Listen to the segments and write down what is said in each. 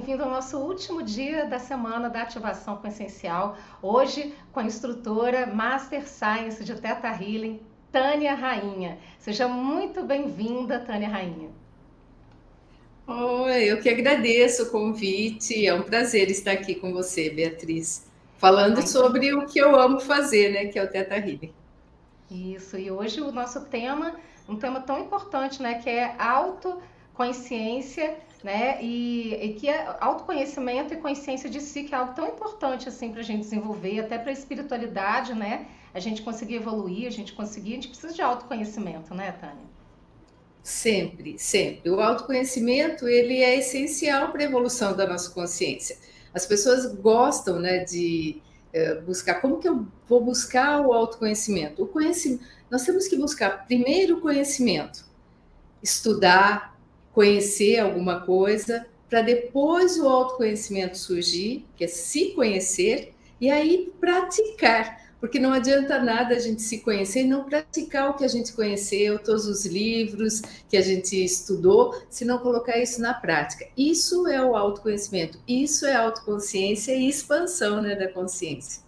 bem-vindo ao nosso último dia da semana da ativação com essencial. Hoje com a instrutora Master Science de Teta Healing, Tânia Rainha. Seja muito bem-vinda, Tânia Rainha. Oi, eu que agradeço o convite. É um prazer estar aqui com você, Beatriz, falando Ai, sobre o que eu amo fazer, né, que é o Teta Healing. Isso, e hoje o nosso tema, um tema tão importante, né, que é autoconsciência, né, e, e que é autoconhecimento e consciência de si, que é algo tão importante, assim, para a gente desenvolver, até para a espiritualidade, né, a gente conseguir evoluir, a gente conseguir, a gente precisa de autoconhecimento, né, Tânia? Sempre, sempre. O autoconhecimento, ele é essencial para a evolução da nossa consciência. As pessoas gostam, né, de é, buscar. Como que eu vou buscar o autoconhecimento? O conhecimento, nós temos que buscar primeiro o conhecimento, estudar, conhecer alguma coisa, para depois o autoconhecimento surgir, que é se conhecer, e aí praticar porque não adianta nada a gente se conhecer e não praticar o que a gente conheceu, todos os livros que a gente estudou, se não colocar isso na prática. Isso é o autoconhecimento, isso é autoconsciência e expansão né, da consciência.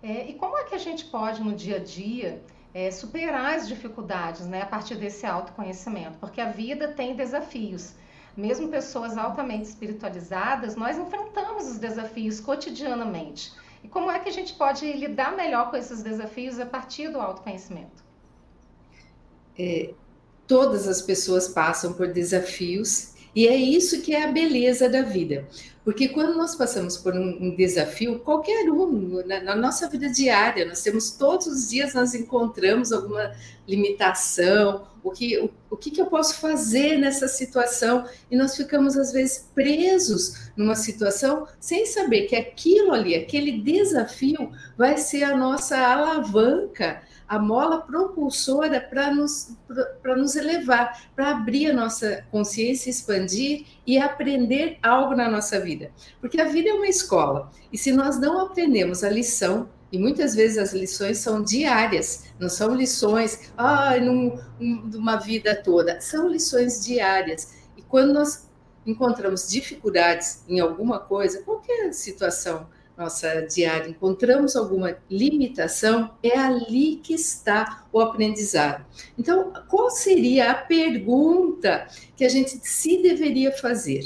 É, e como é que a gente pode, no dia a dia, é, superar as dificuldades né, a partir desse autoconhecimento? Porque a vida tem desafios. Mesmo pessoas altamente espiritualizadas, nós enfrentamos os desafios cotidianamente. E como é que a gente pode lidar melhor com esses desafios a partir do autoconhecimento? É, todas as pessoas passam por desafios e é isso que é a beleza da vida. Porque quando nós passamos por um, desafio, qualquer um, na, na, nossa vida diária, nós temos todos os dias, nós encontramos alguma limitação, o que, o, o que, que eu posso fazer nessa situação? E nós ficamos, às vezes, presos numa situação sem saber que aquilo ali, aquele desafio, vai ser a nossa alavanca a mola propulsora para nos, nos elevar, para abrir a nossa consciência, expandir e aprender algo na nossa vida. Porque a vida é uma escola, e se nós não aprendemos a lição, e muitas vezes as lições são diárias, não são lições, ah, num, numa vida toda, são lições diárias. E quando nós encontramos dificuldades em alguma coisa, qualquer situação, nossa diária encontramos alguma limitação, é ali que está o aprendizado. Então, qual seria a pergunta que a gente se deveria fazer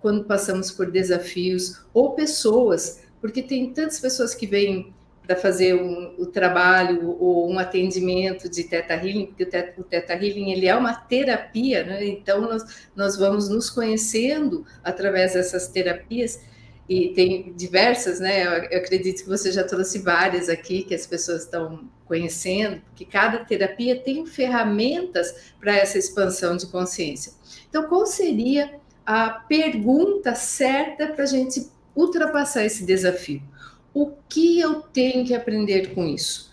quando passamos por desafios ou pessoas? Porque tem tantas pessoas que vêm para fazer um, o trabalho ou um atendimento de Teta Healing, porque o Teta, o teta Healing ele é uma terapia, né? então nós, nós vamos nos conhecendo através dessas terapias e tem diversas, né? Eu acredito que você já trouxe várias aqui que as pessoas estão conhecendo, porque cada terapia tem ferramentas para essa expansão de consciência. Então, qual seria a pergunta certa para a gente ultrapassar esse desafio? O que eu tenho que aprender com isso?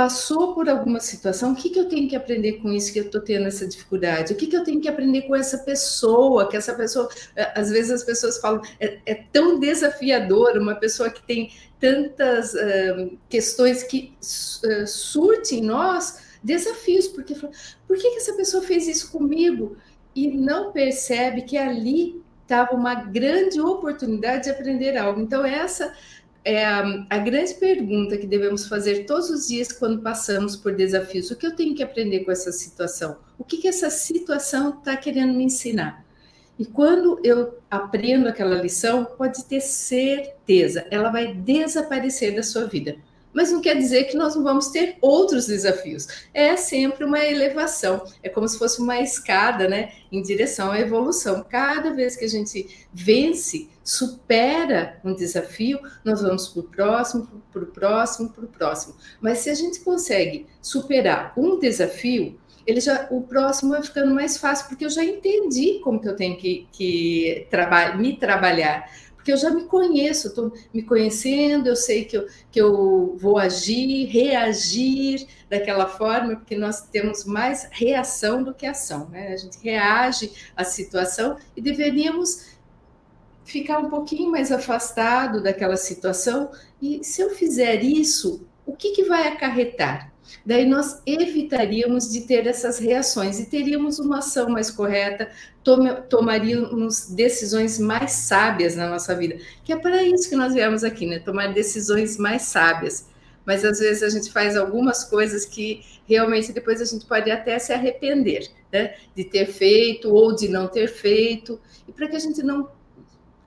Passou por alguma situação, o que, que eu tenho que aprender com isso que eu estou tendo essa dificuldade? O que, que eu tenho que aprender com essa pessoa? Que essa pessoa, é, às vezes as pessoas falam, é, é tão desafiador uma pessoa que tem tantas uh, questões que uh, surte em nós desafios, porque por que, que essa pessoa fez isso comigo? E não percebe que ali estava uma grande oportunidade de aprender algo. Então, essa é a, grande pergunta que devemos fazer todos os dias quando passamos por desafios. O que eu tenho que aprender com essa situação? O que, que essa situação está querendo me ensinar? E quando eu aprendo aquela lição, pode ter certeza, ela vai desaparecer da sua vida mas não quer dizer que nós não vamos ter outros desafios. É sempre uma elevação, é como se fosse uma escada, né, em direção à evolução. Cada vez que a gente vence, supera um desafio, nós vamos para o próximo, para o próximo, para o próximo. Mas se a gente consegue superar um desafio, ele já, o próximo vai ficando mais fácil, porque eu já entendi como que eu tenho que, que traba me trabalhar porque eu já me conheço, estou me conhecendo, eu sei que eu, que eu vou agir, reagir daquela forma, porque nós temos mais reação do que ação, né? A gente reage à situação e deveríamos ficar um pouquinho mais afastado daquela situação. E se eu fizer isso, o que, que vai acarretar? Daí nós evitaríamos de ter essas reações e teríamos uma ação mais correta, tomaríamos decisões mais sábias na nossa vida, que é para isso que nós viemos aqui, né? Tomar decisões mais sábias. Mas às vezes a gente faz algumas coisas que realmente depois a gente pode até se arrepender, né? De ter feito ou de não ter feito, e para que a gente não.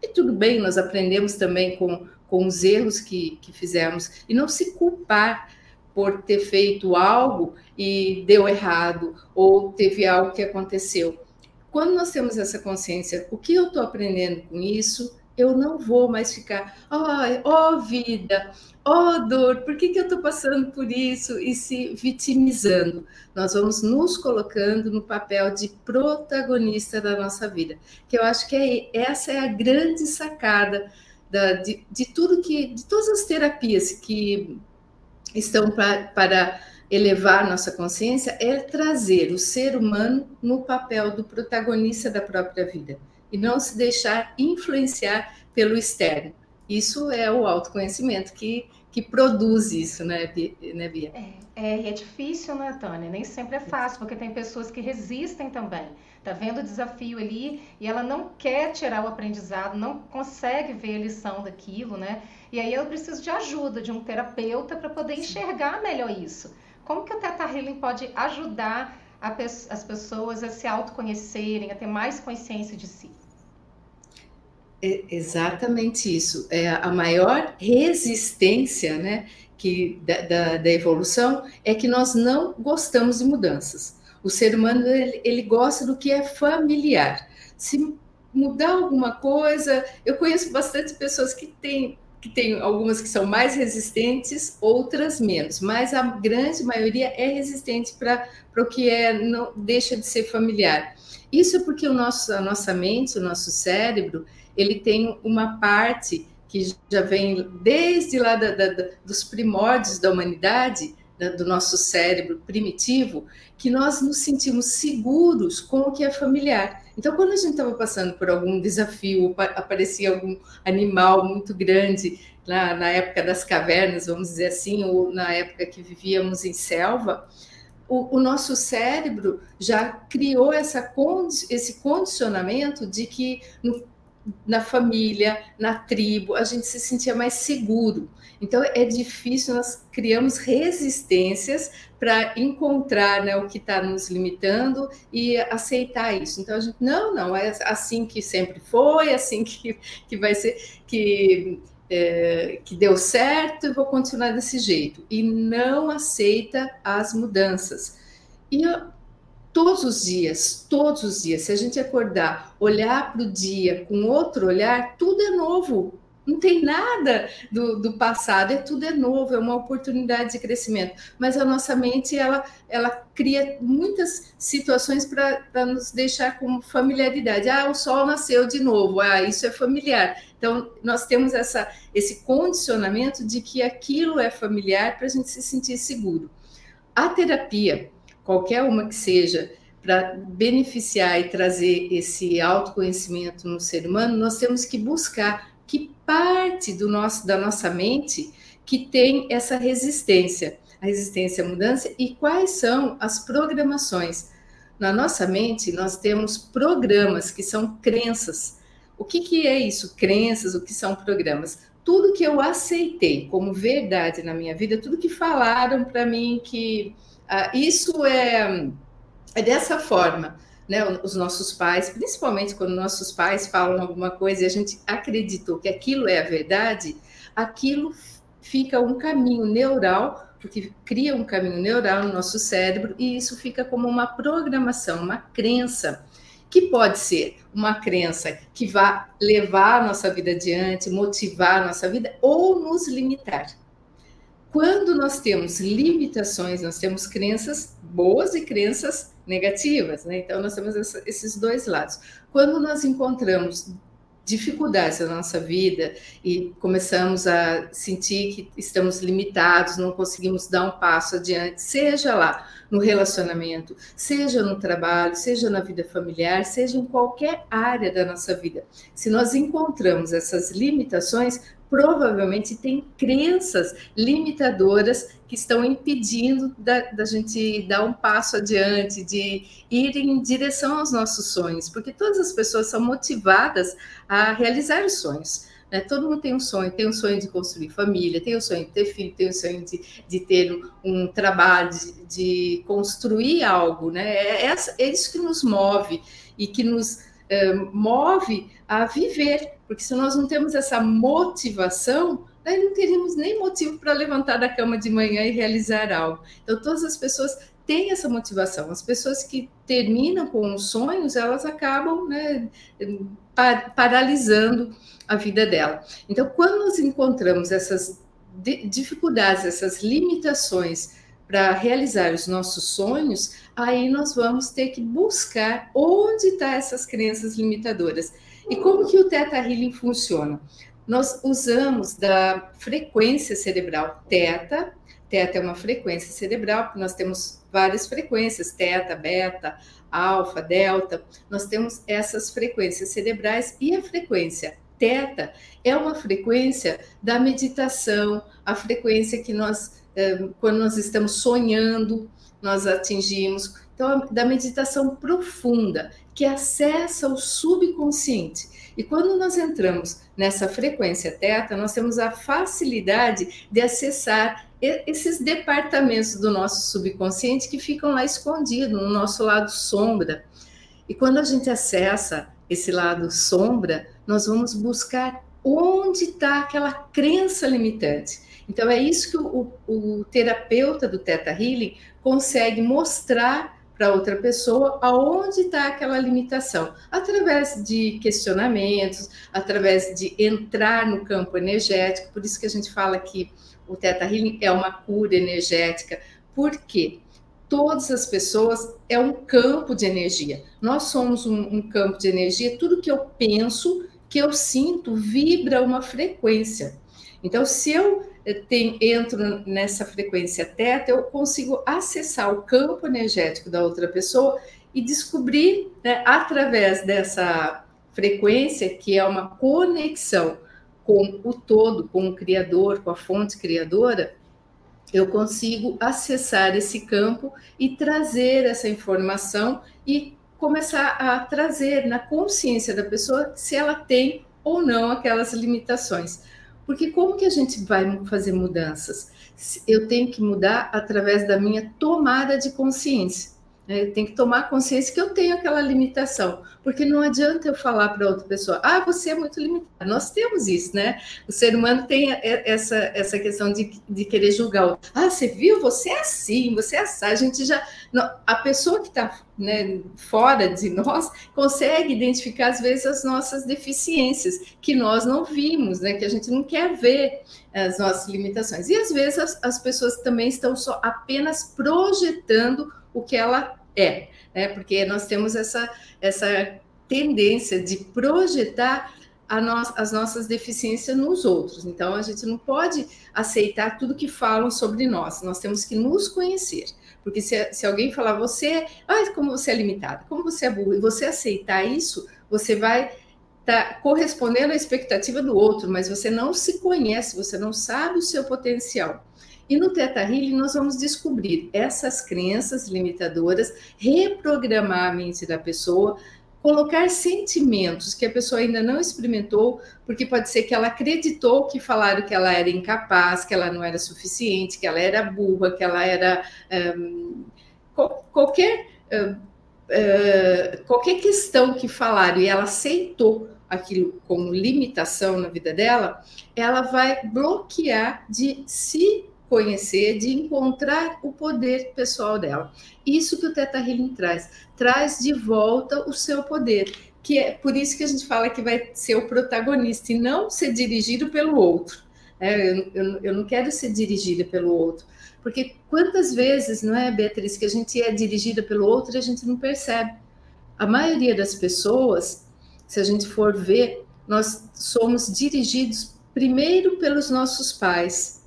E tudo bem, nós aprendemos também com, com os erros que, que fizemos, e não se culpar por ter feito algo e deu errado, ou teve algo que aconteceu. Quando nós temos essa consciência, o que eu estou aprendendo com isso? Eu não vou mais ficar, ó oh, vida, ó oh, dor, por que, que eu estou passando por isso? E se vitimizando. Nós vamos nos colocando no papel de protagonista da nossa vida. Que eu acho que é, essa é a grande sacada da, de, de tudo que, de todas as terapias que estão pra, para elevar nossa consciência é trazer o ser humano no papel do protagonista da própria vida e não se deixar influenciar pelo externo. Isso é o autoconhecimento que, que produz isso, né, né Bia? É, é, é difícil, né, Tânia? Nem sempre é fácil, porque tem pessoas que resistem também. Tá vendo o desafio ali e ela não quer tirar o aprendizado, não consegue ver a lição daquilo, né? E aí eu preciso de ajuda de um terapeuta para poder enxergar melhor isso. Como que o Teta Healing pode ajudar pe as pessoas a se autoconhecerem, a ter mais consciência de si? É exatamente isso. É a maior resistência, né, que da, da, da, evolução é que nós não gostamos de mudanças. O ser humano ele, ele gosta do que é familiar. Se mudar alguma coisa, eu conheço bastante pessoas que têm que tem algumas que são mais resistentes, outras menos, mas a grande maioria é resistente para o que é não deixa de ser familiar. Isso é porque o nosso, a nossa mente, o nosso cérebro, ele tem uma parte que já vem desde lá da, da, dos primórdios da humanidade, da, do nosso cérebro primitivo, que nós nos sentimos seguros com o que é familiar. Então, quando a gente estava passando por algum desafio, aparecia algum animal muito grande, lá na época das cavernas, vamos dizer assim, ou na época que vivíamos em selva, o, o nosso cérebro já criou essa, esse condicionamento de que no, na família, na tribo, a gente se sentia mais seguro. Então é difícil, nós criamos resistências para encontrar né, o que está nos limitando e aceitar isso. Então a gente, não, não, é assim que sempre foi, assim que, que vai ser, que, é, que deu certo e vou continuar desse jeito. E não aceita as mudanças. E todos os dias, todos os dias, se a gente acordar, olhar para o dia com outro olhar, tudo é novo. Não tem nada do, do passado, é tudo é novo, é uma oportunidade de crescimento. Mas a nossa mente ela, ela cria muitas situações para nos deixar com familiaridade. Ah, o sol nasceu de novo, ah, isso é familiar. Então, nós temos essa, esse condicionamento de que aquilo é familiar para a gente se sentir seguro. A terapia, qualquer uma que seja, para beneficiar e trazer esse autoconhecimento no ser humano, nós temos que buscar que parte do nosso, da nossa mente que tem essa resistência, a resistência à mudança e quais são as programações. Na nossa mente, nós temos programas que são crenças. O que, que é isso? Crenças, o que são programas? Tudo que eu aceitei como verdade na minha vida, tudo que falaram para mim que isso é, é dessa forma. Né, os nossos pais, principalmente quando nossos pais falam alguma coisa e a gente acreditou que aquilo é a verdade, aquilo fica um caminho neural, porque cria um caminho neural no nosso cérebro e isso fica como uma programação, uma crença, que pode ser uma crença que vá levar a nossa vida adiante, motivar a nossa vida ou nos limitar. Quando nós temos limitações, nós temos crenças boas e crenças negativas, né? Então nós temos essa, esses dois lados. Quando nós encontramos dificuldades na nossa vida e começamos a sentir que estamos limitados, não conseguimos dar um passo adiante, seja lá no relacionamento, seja no trabalho, seja na vida familiar, seja em qualquer área da nossa vida. Se nós encontramos essas limitações, provavelmente tem crenças limitadoras que estão impedindo da, da, gente dar um passo adiante, de ir em direção aos nossos sonhos, porque todas as pessoas são motivadas a realizar os sonhos. Né? Todo mundo tem um sonho, tem um sonho de construir família, tem o um sonho de ter filho, tem o um sonho de, de ter um, trabalho, de, de, construir algo. Né? É, é, é isso que nos move e que nos move a viver, porque se nós não temos essa motivação, daí não teríamos nem motivo para levantar da cama de manhã e realizar algo. Então, todas as pessoas têm essa motivação. As pessoas que terminam com os sonhos, elas acabam né, paralisando a vida dela. Então, quando nós encontramos essas dificuldades, essas limitações para realizar os nossos sonhos, aí nós vamos ter que buscar onde estão tá essas crenças limitadoras. E como que o Theta Healing funciona? Nós usamos da frequência cerebral Theta. Theta é uma frequência cerebral, nós temos várias frequências, Theta, Beta, Alfa, Delta. Nós temos essas frequências cerebrais e a frequência Teta é uma frequência da meditação, a frequência que nós, quando nós estamos sonhando, nós atingimos. Então, da meditação profunda, que acessa o subconsciente. E quando nós entramos nessa frequência teta, nós temos a facilidade de acessar esses departamentos do nosso subconsciente que ficam lá escondidos, no nosso lado sombra. E quando a gente acessa esse lado sombra, nós vamos buscar onde está aquela crença limitante. Então, é isso que o, o, terapeuta do Theta Healing consegue mostrar para outra pessoa aonde está aquela limitação, através de questionamentos, através de entrar no campo energético, por isso que a gente fala que o Theta Healing é uma cura energética, por quê? Todas as pessoas é um campo de energia. Nós somos um, um campo de energia, tudo que eu penso, que eu sinto, vibra uma frequência. Então, se eu tem, entro nessa frequência teta, eu consigo acessar o campo energético da outra pessoa e descobrir, né, através dessa frequência, que é uma conexão com o todo, com o Criador, com a fonte criadora, eu consigo acessar esse campo e trazer essa informação e começar a trazer na consciência da pessoa se ela tem ou não aquelas limitações. Porque como que a gente vai fazer mudanças? Eu tenho que mudar através da minha tomada de consciência. Né? Tenho que tomar consciência que eu tenho aquela limitação, porque não adianta eu falar para outra pessoa, ah, você é muito limitado. Nós temos isso, né? O ser humano tem essa, essa questão de, de querer julgar. Ah, você viu? Você é assim, você é assim. A gente já. Não, a pessoa que está né, fora de nós consegue identificar, às vezes, as nossas deficiências, que nós não vimos, né? Que a gente não quer ver as nossas limitações. E às vezes as, as pessoas também estão só apenas projetando o que ela é, né? Porque nós temos essa, essa tendência de projetar no, as nossas deficiências nos outros. Então, a gente não pode aceitar tudo que falam sobre nós, nós temos que nos conhecer. Porque se, se alguém falar, você, ah, como você é limitado, como você é burro, e você aceitar isso, você vai tá correspondendo à expectativa do outro, mas você não se conhece, você não sabe o seu potencial. E no Teta Healing nós vamos descobrir essas crenças limitadoras, reprogramar a mente da pessoa, colocar sentimentos que a pessoa ainda não experimentou, porque pode ser que ela acreditou que falaram que ela era incapaz, que ela não era suficiente, que ela era burra, que ela era um, qualquer uh, qualquer questão que falaram e ela aceitou aquilo como limitação na vida dela, ela vai bloquear de se conhecer, de encontrar o poder pessoal dela. Isso que o Teta Healing traz, traz de volta o seu poder, que é por isso que a gente fala que vai ser o protagonista e não ser dirigido pelo outro. É, eu, eu, eu não quero ser dirigida pelo outro, porque quantas vezes, não é, Beatriz, que a gente é dirigida pelo outro e a gente não percebe. A maioria das pessoas, se a gente for ver, nós somos dirigidos primeiro pelos nossos pais,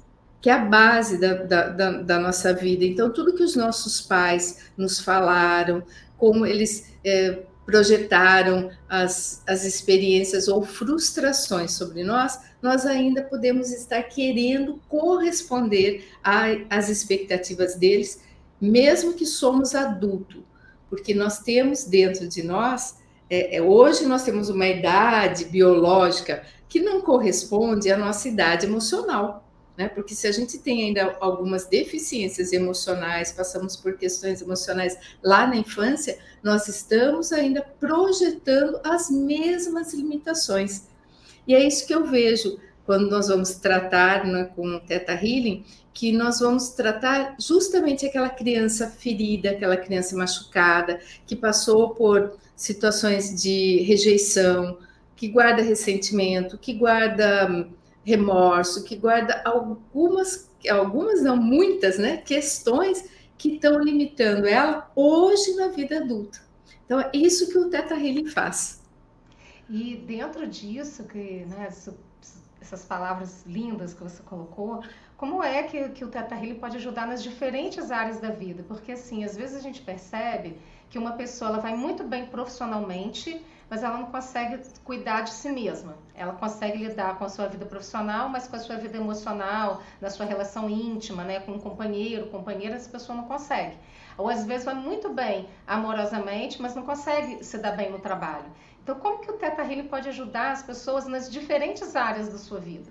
que é a base da, da, da, da, nossa vida. Então, tudo que os nossos pais nos falaram, como eles é, projetaram as, as experiências ou frustrações sobre nós, nós ainda podemos estar querendo corresponder às expectativas deles, mesmo que somos adulto, porque nós temos dentro de nós, é, é, hoje nós temos uma idade biológica que não corresponde à nossa idade emocional né? Porque se a gente tem ainda algumas deficiências emocionais, passamos por questões emocionais lá na infância, nós estamos ainda projetando as mesmas limitações. E é isso que eu vejo quando nós vamos tratar né, com Teta Healing, que nós vamos tratar justamente aquela criança ferida, aquela criança machucada, que passou por situações de rejeição, que guarda ressentimento, que guarda remorso, que guarda algumas, algumas não muitas, né, questões que estão limitando ela hoje na vida adulta. Então é isso que o Teta Healing faz. E dentro disso, que né, essas palavras lindas que você colocou, como é que, que o Teta Healing pode ajudar nas diferentes áreas da vida? Porque assim, às vezes a gente percebe que uma pessoa ela vai muito bem profissionalmente, mas ela não consegue cuidar de si mesma. Ela consegue lidar com a sua vida profissional, mas com a sua vida emocional, na sua relação íntima, né, com um companheiro, companheira, essa pessoa não consegue. Ou às vezes vai muito bem amorosamente, mas não consegue se dar bem no trabalho. Então, como que o Teta Healing pode ajudar as pessoas nas diferentes áreas da sua vida?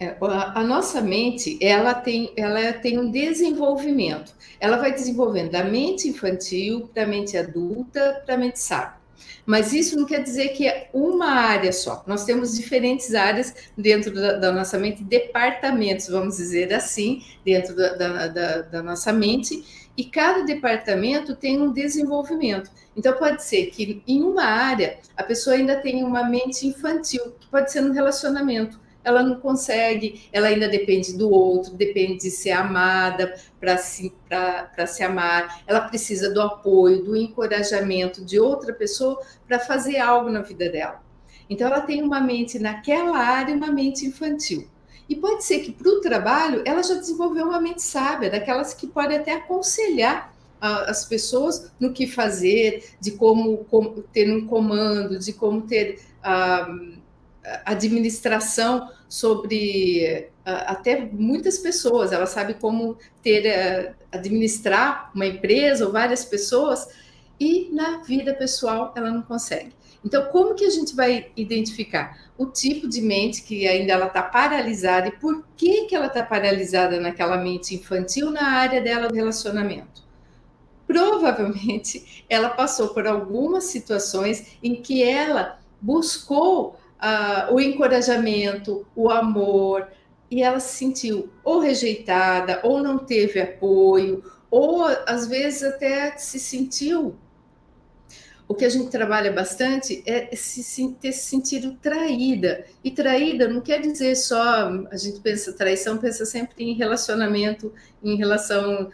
É, a nossa mente, ela tem, ela tem um desenvolvimento. Ela vai desenvolvendo da mente infantil para a mente adulta, para a mente sábia. Mas isso não quer dizer que é uma área só. Nós temos diferentes áreas dentro da, da nossa mente, departamentos, vamos dizer assim, dentro da, da, da nossa mente, e cada departamento tem um desenvolvimento. Então, pode ser que em uma área a pessoa ainda tenha uma mente infantil, que pode ser no relacionamento ela não consegue, ela ainda depende do outro, depende de ser amada para se, se amar, ela precisa do apoio, do encorajamento de outra pessoa para fazer algo na vida dela. Então, ela tem uma mente naquela área, uma mente infantil. E pode ser que para o trabalho ela já desenvolveu uma mente sábia, daquelas que pode até aconselhar as pessoas no que fazer, de como, como ter um comando, de como ter. Uh, administração sobre até muitas pessoas, ela sabe como ter eh, administrar uma empresa ou várias pessoas e na vida pessoal ela não consegue. Então, como que a gente vai identificar o tipo de mente que ainda ela está paralisada e por que que ela está paralisada naquela mente infantil na área dela do relacionamento? Provavelmente ela passou por algumas situações em que ela buscou uh, o encorajamento, o amor, e ela se sentiu ou rejeitada, ou não teve apoio, ou às vezes até se sentiu. O que a gente trabalha bastante é se, ter se sentido traída. E traída não quer dizer só, a gente pensa, traição pensa sempre em relacionamento, em relação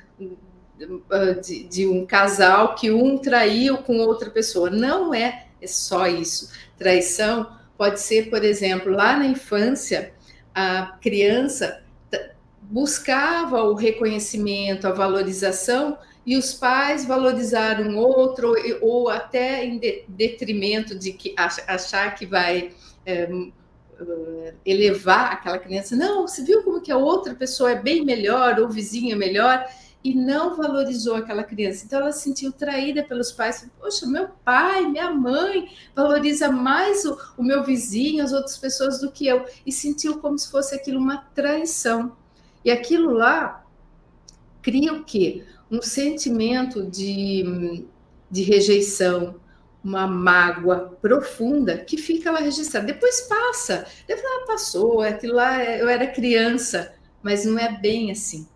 ah, de, de, um casal que um traiu com outra pessoa. Não é, é só isso. Traição Pode ser, por exemplo, lá na infância, a criança buscava o reconhecimento, a valorização, e os pais valorizaram outro, ou até em detrimento de que achar que vai é, elevar aquela criança. Não, você viu como que a outra pessoa é bem melhor, ou o vizinho é melhor, e não valorizou aquela criança. Então ela se sentiu traída pelos pais. Poxa, meu pai, minha mãe valoriza mais o, o meu vizinho, as outras pessoas do que eu. E sentiu como se fosse aquilo uma traição. E aquilo lá cria o quê? Um sentimento de, de rejeição, uma mágoa profunda que fica lá registrada. Depois passa, depois ela passou, aquilo lá eu era criança, mas não é bem assim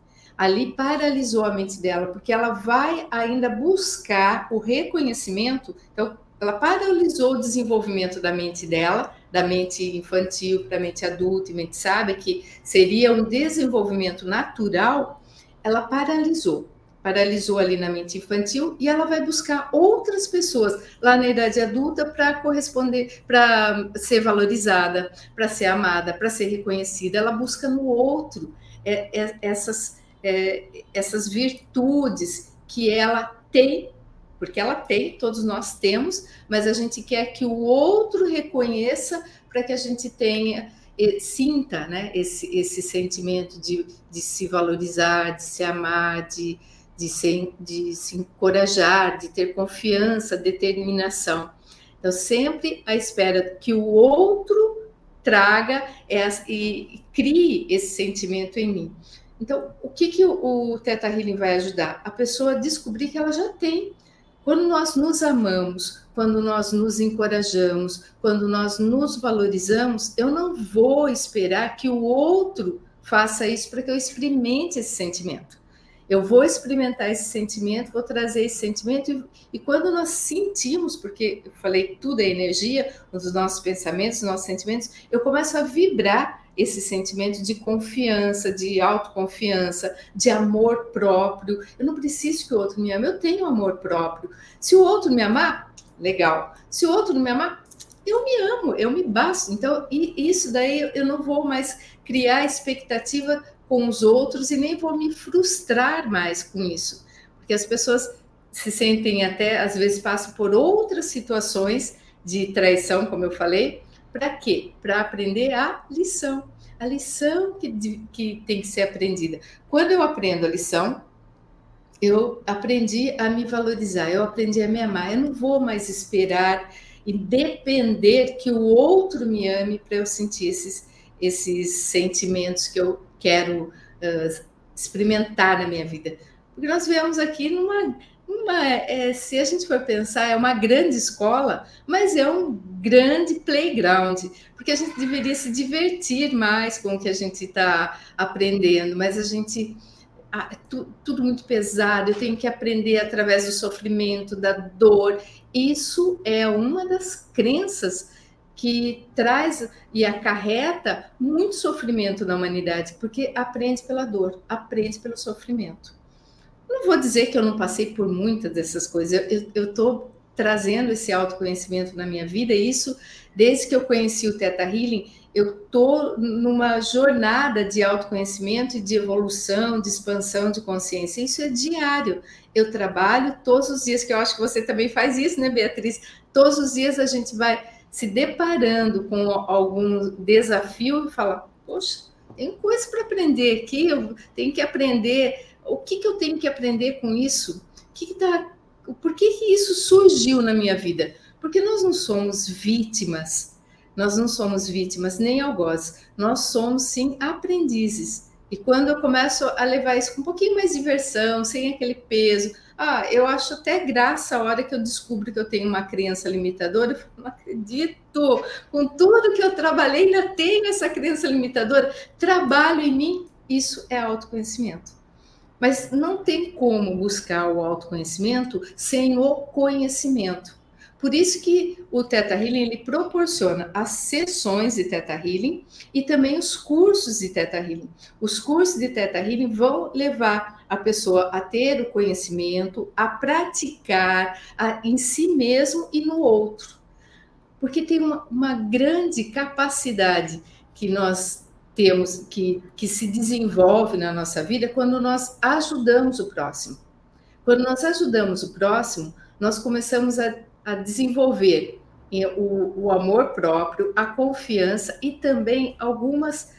ali paralisou a mente dela, porque ela vai ainda buscar o reconhecimento. Então, ela paralisou o desenvolvimento da mente dela, da mente infantil para a mente adulta e mente sábia, que seria um desenvolvimento natural, ela paralisou. Paralisou ali na mente infantil e ela vai buscar outras pessoas lá na idade adulta para corresponder, para ser valorizada, para ser amada, para ser reconhecida. Ela busca no outro é, é, essas é, essas virtudes que ela tem porque ela tem, todos nós temos, mas a gente quer que o outro reconheça para que a gente tenha sinta né, esse, esse sentimento de, de se valorizar, de se amar, de, de, se, de se encorajar, de ter confiança, determinação. Então, sempre à espera que o outro traga essa, e, e crie esse sentimento em mim. Então, o que, que o, Teta Healing vai ajudar? A pessoa a descobrir que ela já tem. Quando nós nos amamos, quando nós nos encorajamos, quando nós nos valorizamos, eu não vou esperar que o outro faça isso para que eu experimente esse sentimento. Eu vou experimentar esse sentimento, vou trazer esse sentimento, e, e quando nós sentimos, porque eu falei tudo é energia, os nossos pensamentos, os nossos sentimentos, eu começo a vibrar esse sentimento de confiança, de autoconfiança, de amor próprio. Eu não preciso que o outro me ame, eu tenho amor próprio. Se o outro me amar, legal. Se o outro não me amar, eu me amo, eu me basto. Então, isso daí eu não vou mais criar expectativa com os outros e nem vou me frustrar mais com isso. Porque as pessoas se sentem até, às vezes, passam por outras situações de traição, como eu falei, para quê? Para aprender a lição. A lição que, que tem que ser aprendida. Quando eu aprendo a lição, eu aprendi a me valorizar, eu aprendi a me amar. Eu não vou mais esperar e depender que o outro me ame para eu sentir esses, esses sentimentos que eu quero uh, experimentar na minha vida. Porque nós vemos aqui numa uma, é, se a gente for pensar, é uma grande escola, mas é um grande playground, porque a gente deveria se divertir mais com o que a gente está aprendendo, mas a gente. Ah, é tu, tudo muito pesado, eu tenho que aprender através do sofrimento, da dor. Isso é uma das crenças que traz e acarreta muito sofrimento na humanidade, porque aprende pela dor, aprende pelo sofrimento. Não vou dizer que eu não passei por muitas dessas coisas, eu estou trazendo esse autoconhecimento na minha vida, e isso, desde que eu conheci o Teta Healing, eu estou numa jornada de autoconhecimento e de evolução, de expansão de consciência. Isso é diário. Eu trabalho todos os dias, que eu acho que você também faz isso, né, Beatriz? Todos os dias a gente vai se deparando com algum desafio e fala: Poxa, tem coisa para aprender aqui, eu tenho que aprender o que, que eu tenho que aprender com isso? Que que tá, por que, que isso surgiu na minha vida? Porque nós não somos vítimas, nós não somos vítimas nem algozes, nós somos sim aprendizes. E quando eu começo a levar isso com um pouquinho mais de diversão, sem aquele peso, ah, eu acho até graça a hora que eu descubro que eu tenho uma crença limitadora, eu falo, não acredito, com tudo que eu trabalhei, ainda tenho essa crença limitadora, trabalho em mim, isso é autoconhecimento. Mas não tem como buscar o autoconhecimento sem o conhecimento. Por isso que o Teta Healing ele proporciona as sessões de Teta Healing e também os cursos de Teta Healing. Os cursos de Teta Healing vão levar a pessoa a ter o conhecimento, a praticar a, em si mesmo e no outro. Porque tem uma, uma grande capacidade que nós temos que, que se desenvolve na nossa vida quando nós ajudamos o próximo. Quando nós ajudamos o próximo, nós começamos a, a desenvolver o, o, amor próprio, a confiança e também algumas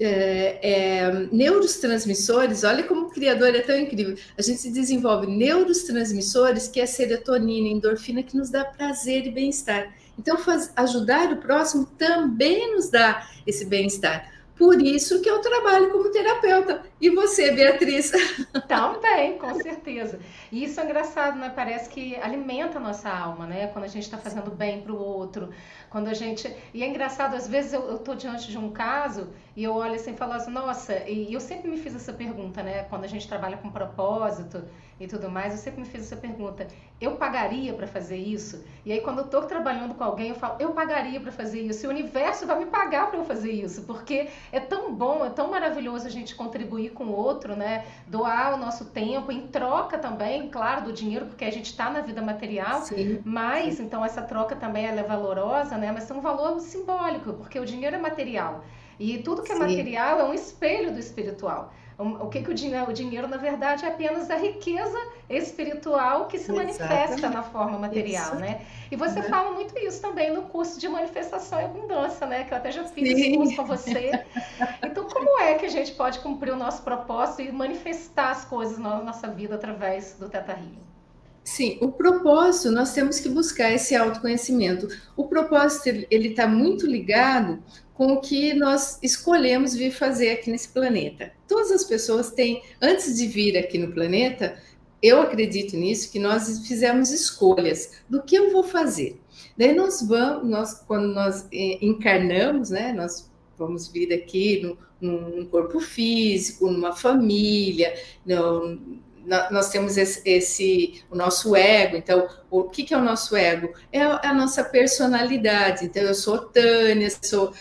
é, é, neurotransmissores. Olha como o criador é tão incrível. A gente desenvolve neurotransmissores que é serotonina, endorfina, que nos dá prazer e bem-estar. Então, faz, ajudar o próximo também nos dá esse bem-estar. Por isso que eu trabalho como terapeuta. E você, Beatriz? Também, com certeza. E isso é engraçado, né? Parece que alimenta a nossa alma, né? Quando a gente está fazendo bem para o outro. Quando a gente. E é engraçado, às vezes eu estou diante de um caso e eu olho assim e falo assim, nossa, e eu sempre me fiz essa pergunta, né? Quando a gente trabalha com propósito e tudo mais, eu sempre me fiz essa pergunta: eu pagaria para fazer isso? E aí, quando eu estou trabalhando com alguém, eu falo: eu pagaria para fazer isso. E o universo vai me pagar para eu fazer isso, porque é tão bom, é tão maravilhoso a gente contribuir com o outro, né? Doar o nosso tempo, em troca também, claro, do dinheiro, porque a gente está na vida material, Sim. mas então essa troca também ela é valorosa, né? Mas é um valor simbólico, porque o dinheiro é material. E tudo que é Sim. material é um espelho do espiritual. o que, que o, dinheiro, o dinheiro, na verdade, é apenas a riqueza espiritual que se Exatamente. manifesta na forma material, né? E você uhum. fala muito isso também no curso de manifestação e abundância, né? Que eu até já fiz Sim. esse curso com você. Então, como é que a gente pode cumprir o nosso propósito e manifestar as coisas na nossa vida através do Teta Healing? Sim, o propósito, nós temos que buscar esse autoconhecimento. O propósito, ele está muito ligado com o que nós escolhemos vir fazer aqui nesse planeta. Todas as pessoas têm, antes de vir aqui no planeta, eu acredito nisso, que nós fizemos escolhas do que eu vou fazer. Daí nós vamos, nós, quando nós eh, encarnamos, né, nós vamos vir aqui no, num corpo físico, numa família, no, nós temos esse, esse, o nosso ego. Então, o que, que é o nosso ego? É a, a nossa personalidade. Então, eu sou Tânia, sou,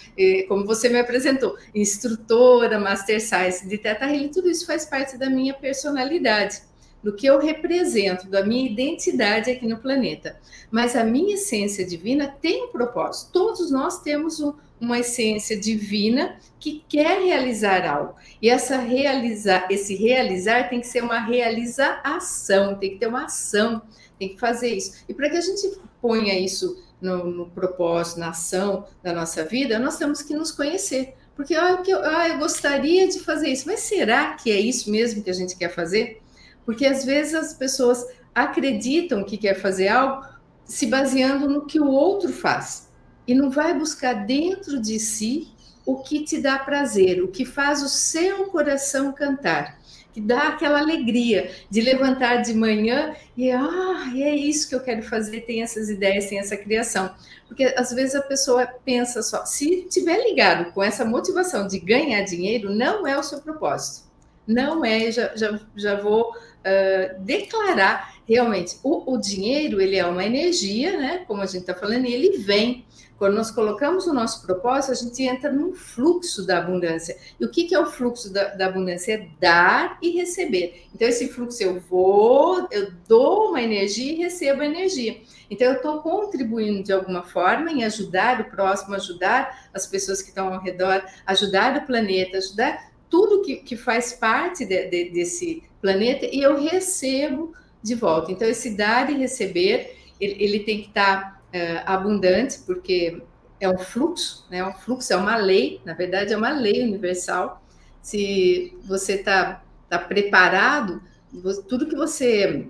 como você me apresentou, instrutora, Master Science de Teta Healing, tudo isso faz parte da minha personalidade, do que eu represento, da minha identidade aqui no planeta. Mas a minha essência divina tem um propósito. Todos nós temos um uma essência divina que quer realizar algo. E essa realizar, esse realizar tem que ser uma realização, tem que ter uma ação, tem que fazer isso. E para que a gente ponha isso no, no, propósito, na ação da nossa vida, nós temos que nos conhecer. Porque ah, eu, ah, eu gostaria de fazer isso, mas será que é isso mesmo que a gente quer fazer? Porque às vezes as pessoas acreditam que quer fazer algo se baseando no que o outro faz e não vai buscar dentro de si o que te dá prazer, o que faz o seu coração cantar, que dá aquela alegria de levantar de manhã e ah, é isso que eu quero fazer, tem essas ideias, tem essa criação. Porque às vezes a pessoa pensa só, se tiver ligado com essa motivação de ganhar dinheiro, não é o seu propósito. Não é, já, já, já vou uh, declarar realmente, o, o dinheiro ele é uma energia, né? Como a gente está falando, e ele vem quando nós colocamos o nosso propósito, a gente entra num fluxo da abundância. E o que, que é o fluxo da, da, abundância? É dar e receber. Então, esse fluxo eu vou, eu dou uma energia e recebo energia. Então, eu estou contribuindo de alguma forma em ajudar o próximo, ajudar as pessoas que estão ao redor, ajudar o planeta, ajudar tudo que, que faz parte de, de, desse planeta e eu recebo de volta. Então, esse dar e receber, ele, ele tem que estar. Tá é, abundante, porque é um fluxo, né? Um fluxo é uma lei, na verdade é uma lei universal. Se você está tá preparado, tudo que você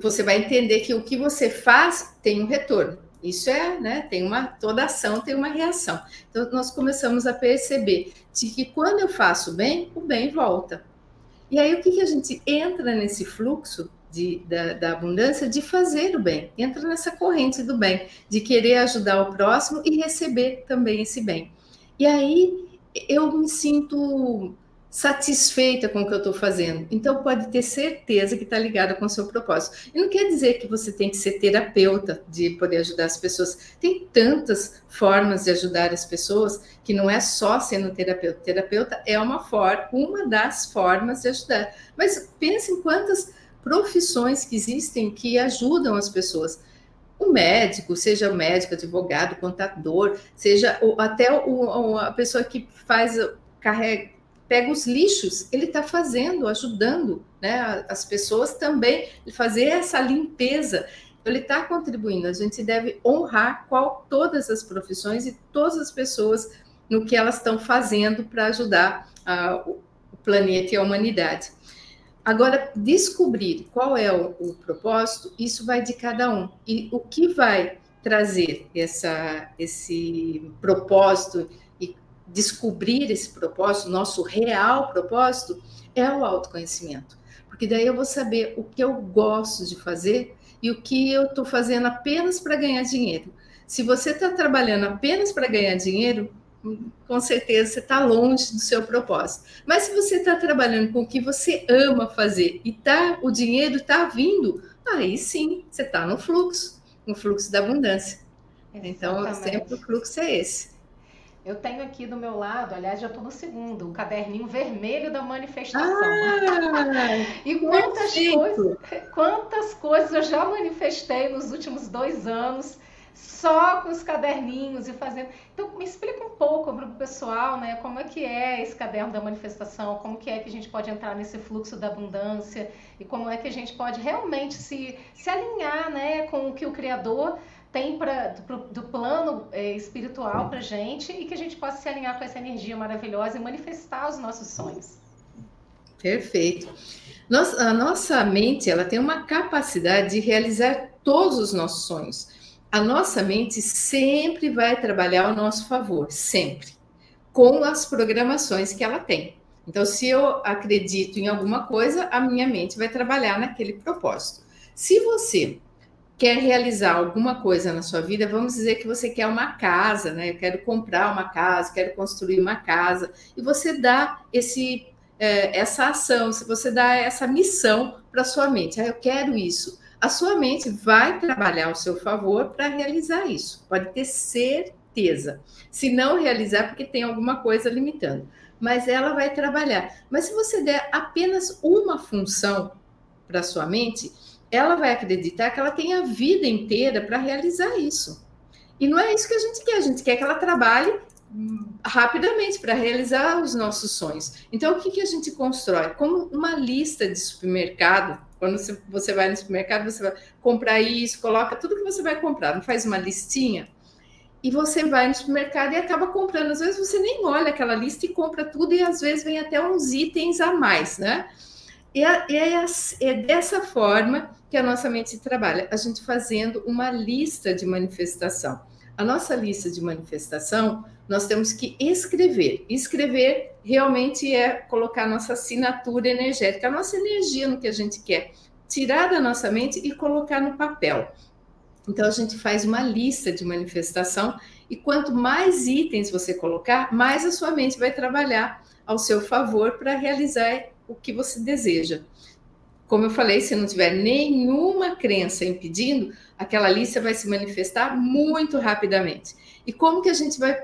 você vai entender que o que você faz tem um retorno. Isso é, né? Tem uma toda ação tem uma reação. Então nós começamos a perceber de que quando eu faço bem, o bem volta. E aí o que, que a gente entra nesse fluxo de, da, da, abundância de fazer o bem, entra nessa corrente do bem, de querer ajudar o próximo e receber também esse bem. E aí eu me sinto satisfeita com o que eu estou fazendo. Então pode ter certeza que está ligada com o seu propósito. E não quer dizer que você tem que ser terapeuta de poder ajudar as pessoas. Tem tantas formas de ajudar as pessoas que não é só sendo terapeuta. Terapeuta é uma forma, uma das formas de ajudar. Mas pense em quantas profissões que existem que ajudam as pessoas. O médico, seja médico, advogado, contador, seja o, até o, a pessoa que faz, carrega, pega os lixos, ele está fazendo, ajudando né, as pessoas também fazer essa limpeza. Ele está contribuindo. A gente deve honrar qual, todas as profissões e todas as pessoas no que elas estão fazendo para ajudar uh, o planeta e a humanidade. Agora, descobrir qual é o, o, propósito, isso vai de cada um. E o que vai trazer essa, esse propósito e descobrir esse propósito, nosso real propósito, é o autoconhecimento. Porque daí eu vou saber o que eu gosto de fazer e o que eu estou fazendo apenas para ganhar dinheiro. Se você está trabalhando apenas para ganhar dinheiro, com certeza você está longe do seu propósito. Mas se você está trabalhando com o que você ama fazer e tá, o dinheiro está vindo, aí sim você está no fluxo, no fluxo da abundância. Então, Exatamente. Então, sempre o fluxo é esse. Eu tenho aqui do meu lado, aliás, já estou no segundo, o caderninho vermelho da manifestação. Ah, e quantas coisas, quantas coisas eu já manifestei nos últimos dois anos só com os caderninhos e fazendo. Então, me explica um pouco para o pessoal, né? Como é que é esse caderno da manifestação, como que é que a gente pode entrar nesse fluxo da abundância e como é que a gente pode realmente se, se alinhar, né, com o que o Criador tem pra, do, do plano é, espiritual para gente e que a gente possa se alinhar com essa energia maravilhosa e manifestar os nossos sonhos. Perfeito. Nossa, a nossa mente ela tem uma capacidade de realizar todos os nossos sonhos. A nossa mente sempre vai trabalhar ao nosso favor, sempre, com as programações que ela tem. Então, se eu acredito em alguma coisa, a minha mente vai trabalhar naquele propósito. Se você quer realizar alguma coisa na sua vida, vamos dizer que você quer uma casa, né? Eu quero comprar uma casa, quero construir uma casa, e você dá esse é, essa ação, se você dá essa missão para sua mente, ah, eu quero isso, a sua mente vai trabalhar ao seu favor para realizar isso. Pode ter certeza. Se não realizar, porque tem alguma coisa limitando, mas ela vai trabalhar. Mas se você der apenas uma função para sua mente, ela vai acreditar que ela tem a vida inteira para realizar isso. E não é isso que a gente quer, a gente quer que ela trabalhe rapidamente para realizar os nossos sonhos. Então, o que, que a gente constrói? Como uma lista de supermercado. Quando você vai no supermercado, você vai comprar isso, coloca tudo que você vai comprar, não faz uma listinha. E você vai no supermercado e acaba comprando. Às vezes você nem olha aquela lista e compra tudo, e às vezes vem até uns itens a mais, né? E é, é, dessa forma que a nossa mente trabalha, a gente fazendo uma lista de manifestação. A nossa lista de manifestação, nós temos que escrever. Escrever realmente é colocar nossa assinatura energética, a nossa energia no que a gente quer, tirar da nossa mente e colocar no papel. Então a gente faz uma lista de manifestação e quanto mais itens você colocar, mais a sua mente vai trabalhar ao seu favor para realizar o que você deseja. Como eu falei, se não tiver nenhuma crença impedindo, aquela lista vai se manifestar muito rapidamente. E como que a gente vai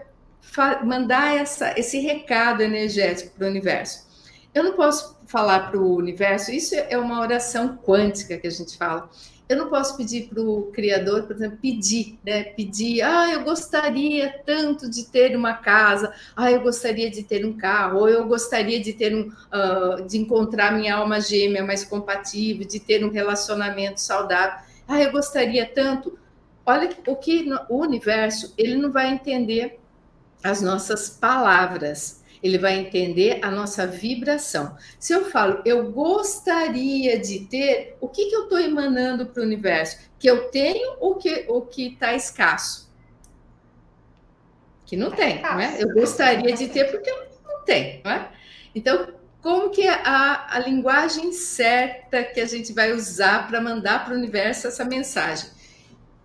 mandar essa, esse recado energético para o universo? Eu não posso falar para o universo, isso é uma oração quântica que a gente fala. Eu não posso pedir para o Criador, por exemplo, pedir, né? Pedir, ah, eu gostaria tanto de ter uma casa, ah, eu gostaria de ter um carro, ou eu gostaria de ter um, uh, de encontrar minha alma gêmea mais compatível, de ter um relacionamento saudável. Ah, eu gostaria tanto. Olha o que o universo ele não vai entender as nossas palavras, ele vai entender a nossa vibração. Se eu falo, eu gostaria de ter, o que, que eu estou emanando para o universo? Que eu tenho ou que o que está escasso? Que não tá tem, não é? Eu gostaria de ter porque não tem, não é? Então, como que é a, a linguagem certa que a gente vai usar para mandar para o universo essa mensagem?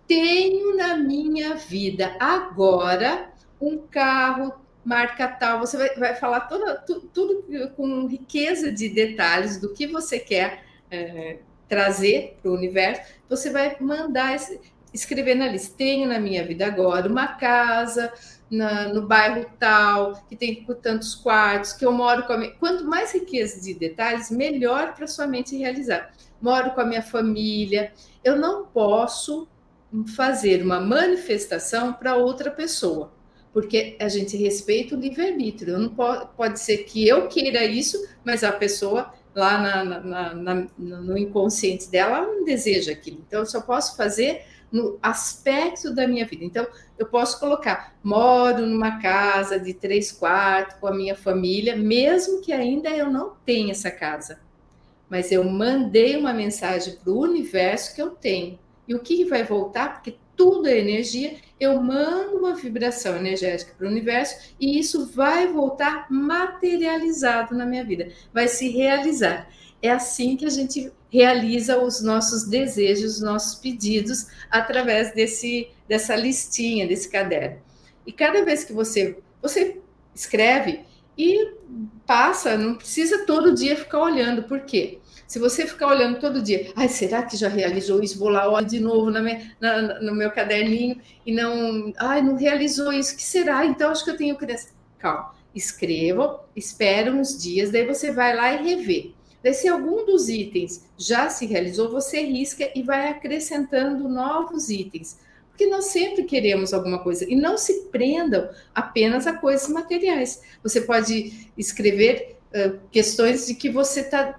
Tenho na minha vida agora um carro, marca tal, você vai, vai falar toda, tu, tudo com riqueza de detalhes do que você quer é, trazer para o universo, você vai mandar esse, escrever na lista. Tenho na minha vida agora uma casa na, no bairro tal, que tem tantos quartos, que eu moro com a minha. Quanto mais riqueza de detalhes, melhor para sua mente realizar. Moro com a minha família. Eu não posso fazer uma manifestação para outra pessoa porque a gente respeita o livre-arbítrio. Não pode, pode ser que eu queira isso, mas a pessoa lá na, na, na, no inconsciente dela não deseja aquilo. Então, eu só posso fazer no aspecto da minha vida. Então, eu posso colocar, moro numa casa de três quartos com a minha família, mesmo que ainda eu não tenha essa casa. Mas eu mandei uma mensagem para o universo que eu tenho. E o que vai voltar? Porque tudo é energia, eu mando uma vibração energética para o universo e isso vai voltar materializado na minha vida, vai se realizar. É assim que a gente realiza os nossos desejos, os nossos pedidos através desse dessa listinha, desse caderno. E cada vez que você você escreve e passa, não precisa todo dia ficar olhando, por quê? Se você ficar olhando todo dia, ai, será que já realizou isso? Vou lá, de novo na minha, na, no meu caderninho e não, ai, não realizou isso, que será? Então acho que eu tenho que. Calma, escreva, espera uns dias, daí você vai lá e revê. Daí, se algum dos itens já se realizou, você risca e vai acrescentando novos itens. porque nós sempre queremos alguma coisa. E não se prendam apenas a coisas materiais. Você pode escrever questões de que você está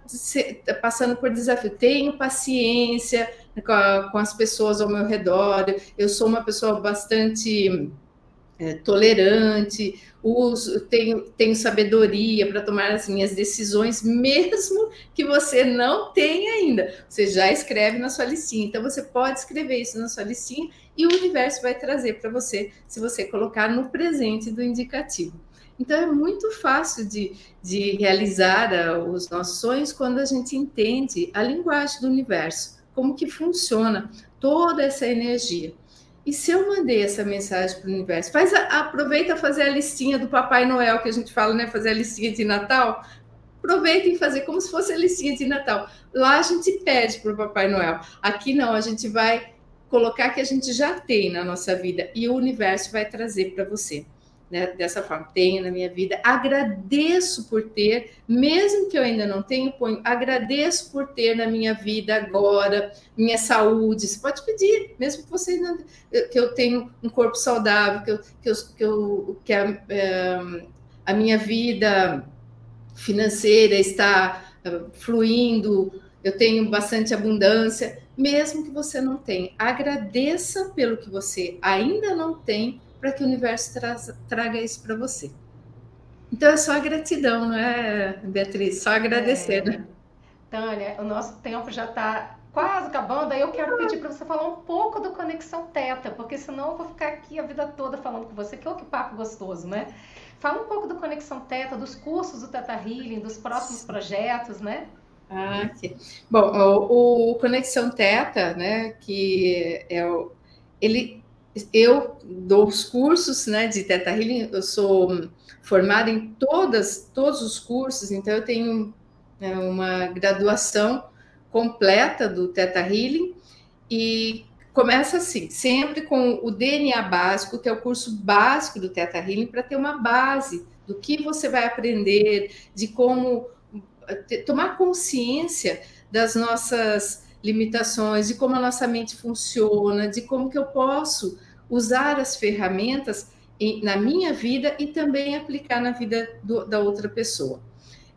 tá passando por desafio. Tenho paciência com, a, com as pessoas ao meu redor, eu sou uma pessoa bastante é, tolerante, uso, tenho, tenho sabedoria para tomar as minhas decisões, mesmo que você não tenha ainda. Você já escreve na sua listinha. Então, você pode escrever isso na sua listinha e o universo vai trazer para você, se você colocar no presente do indicativo. Então, é muito fácil de, de realizar uh, os nossos sonhos quando a gente entende a linguagem do universo, como que funciona toda essa energia. E se eu mandei essa mensagem para o universo? Faz a, aproveita fazer a listinha do Papai Noel que a gente fala, né? Fazer a listinha de Natal. Aproveita e fazer como se fosse a listinha de Natal. Lá a gente pede para o Papai Noel. Aqui não, a gente vai colocar que a gente já tem na nossa vida e o universo vai trazer para você né, dessa forma. Tenho na minha vida, agradeço por ter, mesmo que eu ainda não tenha, ponho, agradeço por ter na minha vida agora, minha saúde. Você pode pedir, mesmo que você não, que eu tenho um corpo saudável, que, eu, que, eu, que, eu, que a, é, a minha vida financeira está eh, fluindo, eu tenho bastante abundância, mesmo que você não tenha. Agradeça pelo que você ainda não tem para que o universo traga isso para você. Então é só gratidão, não é, Beatriz? Só agradecer, é. né? Tânia, o nosso tempo já está quase acabando, aí eu quero pedir para você falar um pouco do Conexão Teta, porque senão eu vou ficar aqui a vida toda falando com você, que é o que papo gostoso, né? Fala um pouco do Conexão Teta, dos cursos do Teta Healing, dos próximos projetos, né? Ah, okay. Bom, o, o, Conexão Teta, né, que é o, ele eu dou os cursos né, de Teta Healing, eu sou formada em todas, todos os cursos, então eu tenho né, uma graduação completa do Teta Healing e começa assim, sempre com o DNA básico, que é o curso básico do Teta Healing, para ter uma base do que você vai aprender, de como tomar consciência das nossas limitações, de como a nossa mente funciona, de como que eu posso usar as ferramentas em, na minha vida e também aplicar na vida do, da outra pessoa.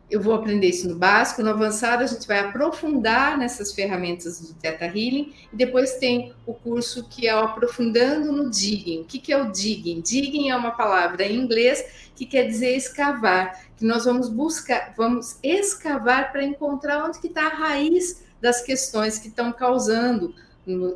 Eu vou aprender isso no básico, no avançado a gente vai aprofundar nessas ferramentas do Theta Healing e depois tem o curso que é o Aprofundando no Digging. O que, que é o Digging? Digging é uma palavra em inglês que quer dizer escavar, que nós vamos buscar, vamos escavar para encontrar onde que está a raiz das questões que estão causando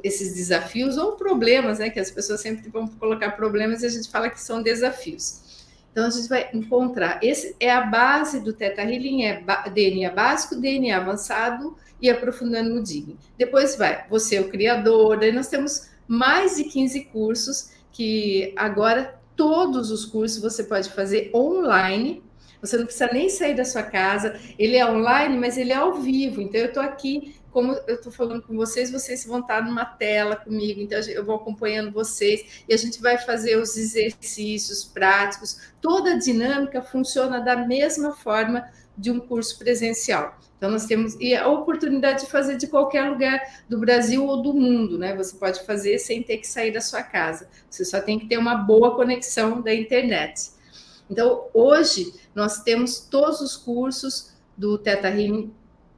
esses desafios ou problemas, né? Que as pessoas sempre vão colocar problemas e a gente fala que são desafios. Então a gente vai encontrar. Esse é a base do Teta Healing, é DNA básico, DNA avançado e aprofundando no Digno. Depois vai, você é o criador, daí nós temos mais de 15 cursos que agora todos os cursos você pode fazer online. Você não precisa nem sair da sua casa. Ele é online, mas ele é ao vivo. Então eu estou aqui como eu estou falando com vocês, vocês vão estar numa tela comigo, então eu vou acompanhando vocês e a gente vai fazer os exercícios práticos. Toda a dinâmica funciona da mesma forma de um curso presencial. Então, nós temos e a oportunidade de fazer de qualquer lugar do Brasil ou do mundo, né? Você pode fazer sem ter que sair da sua casa. Você só tem que ter uma boa conexão da internet. Então, hoje, nós temos todos os cursos do Teta Healing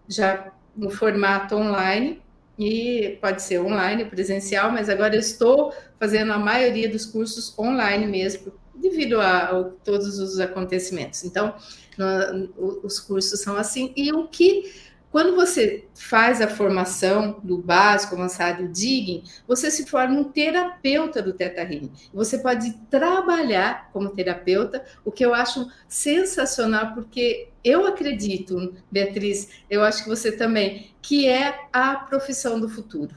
já no formato online e pode ser online, presencial, mas agora eu estou fazendo a maioria dos cursos online mesmo, devido a, a todos os acontecimentos. Então, no, os cursos são assim. E o que quando você faz a formação do básico, avançado, digging, você se forma um terapeuta do Teta Healing. Você pode trabalhar como terapeuta, o que eu acho sensacional, porque eu acredito, Beatriz, eu acho que você também, que é a profissão do futuro.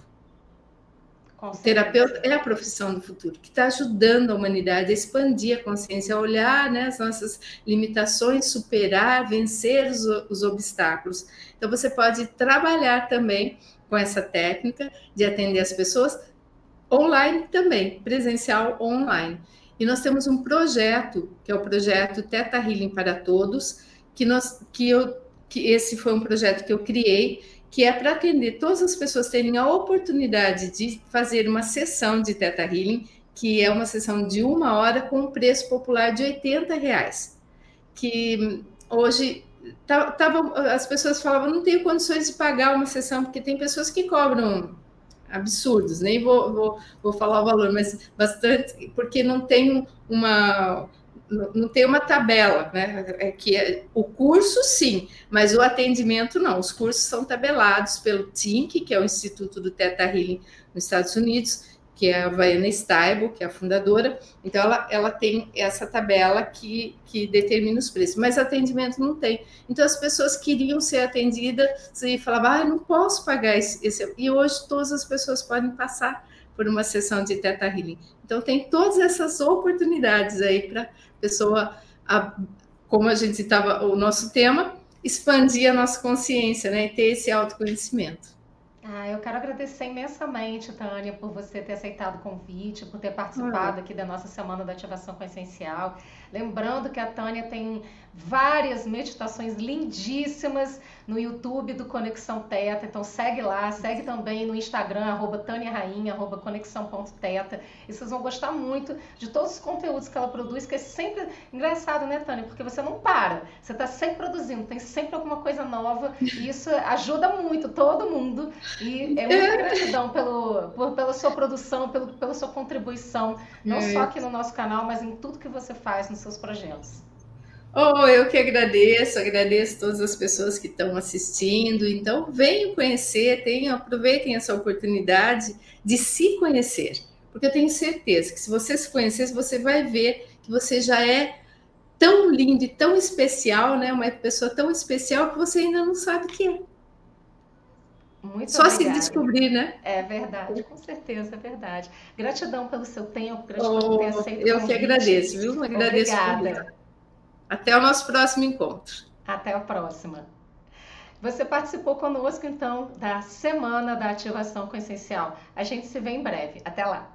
O terapeuta é a profissão do futuro, que está ajudando a humanidade a expandir a consciência, a olhar né, as nossas limitações, superar, vencer os, os obstáculos. Então, você pode trabalhar também com essa técnica de atender as pessoas online também, presencial online. E nós temos um projeto, que é o projeto Teta Healing para Todos, que, nós, que, eu, que esse foi um projeto que eu criei que é para atender todas as pessoas terem a oportunidade de fazer uma sessão de Teta Healing, que é uma sessão de uma hora com um preço popular de 80 reais. Que hoje tava, as pessoas falavam, não tenho condições de pagar uma sessão, porque tem pessoas que cobram absurdos, nem vou, vou, vou falar o valor, mas bastante, porque não tem uma não tem uma tabela, né? É que é, o curso sim, mas o atendimento não. Os cursos são tabelados pelo TINC, que é o Instituto do Teta Healing nos Estados Unidos, que é a Vaiana Staibo, que é a fundadora. Então, ela, ela tem essa tabela que, que determina os preços, mas atendimento não tem. Então, as pessoas queriam ser atendidas e falavam, ah, não posso pagar esse, esse. E hoje todas as pessoas podem passar por uma sessão de Teta Healing. Então, tem todas essas oportunidades aí para a pessoa, a, como a gente estava, o nosso tema, expandir a nossa consciência, né? E ter esse autoconhecimento. Ah, eu quero agradecer imensamente, Tânia, por você ter aceitado o convite, por ter participado aqui da nossa Semana da Ativação Consciencial. Lembrando que a Tânia tem várias meditações lindíssimas no YouTube do Conexão Teta. Então segue lá, segue também no Instagram, arroba Tânia Rainha, arroba conexão.teta. E vocês vão gostar muito de todos os conteúdos que ela produz, que é sempre engraçado, né, Tânia? Porque você não para. Você está sempre produzindo, tem sempre alguma coisa nova. E isso ajuda muito todo mundo. E é muita gratidão pelo, por, pela sua produção, pelo, pela sua contribuição, não é. só aqui no nosso canal, mas em tudo que você faz nos seus projetos. Oh, eu que agradeço, agradeço todas as pessoas que estão assistindo. Então, venham conhecer, tenham, aproveitem essa oportunidade de se conhecer, porque eu tenho certeza que se você se conhecer, você vai ver que você já é tão lindo e tão especial, né? Uma pessoa tão especial que você ainda não sabe que é. Muito Só obrigada. se descobrir, né? É verdade, com certeza, é verdade. Gratidão pelo seu tempo, gratidão oh, por ter aceito Eu que agradeço, viu? Agradeço. Obrigada. Até o nosso próximo encontro. Até a próxima. Você participou conosco, então, da Semana da Ativação com Essencial. A gente se vê em breve. Até lá.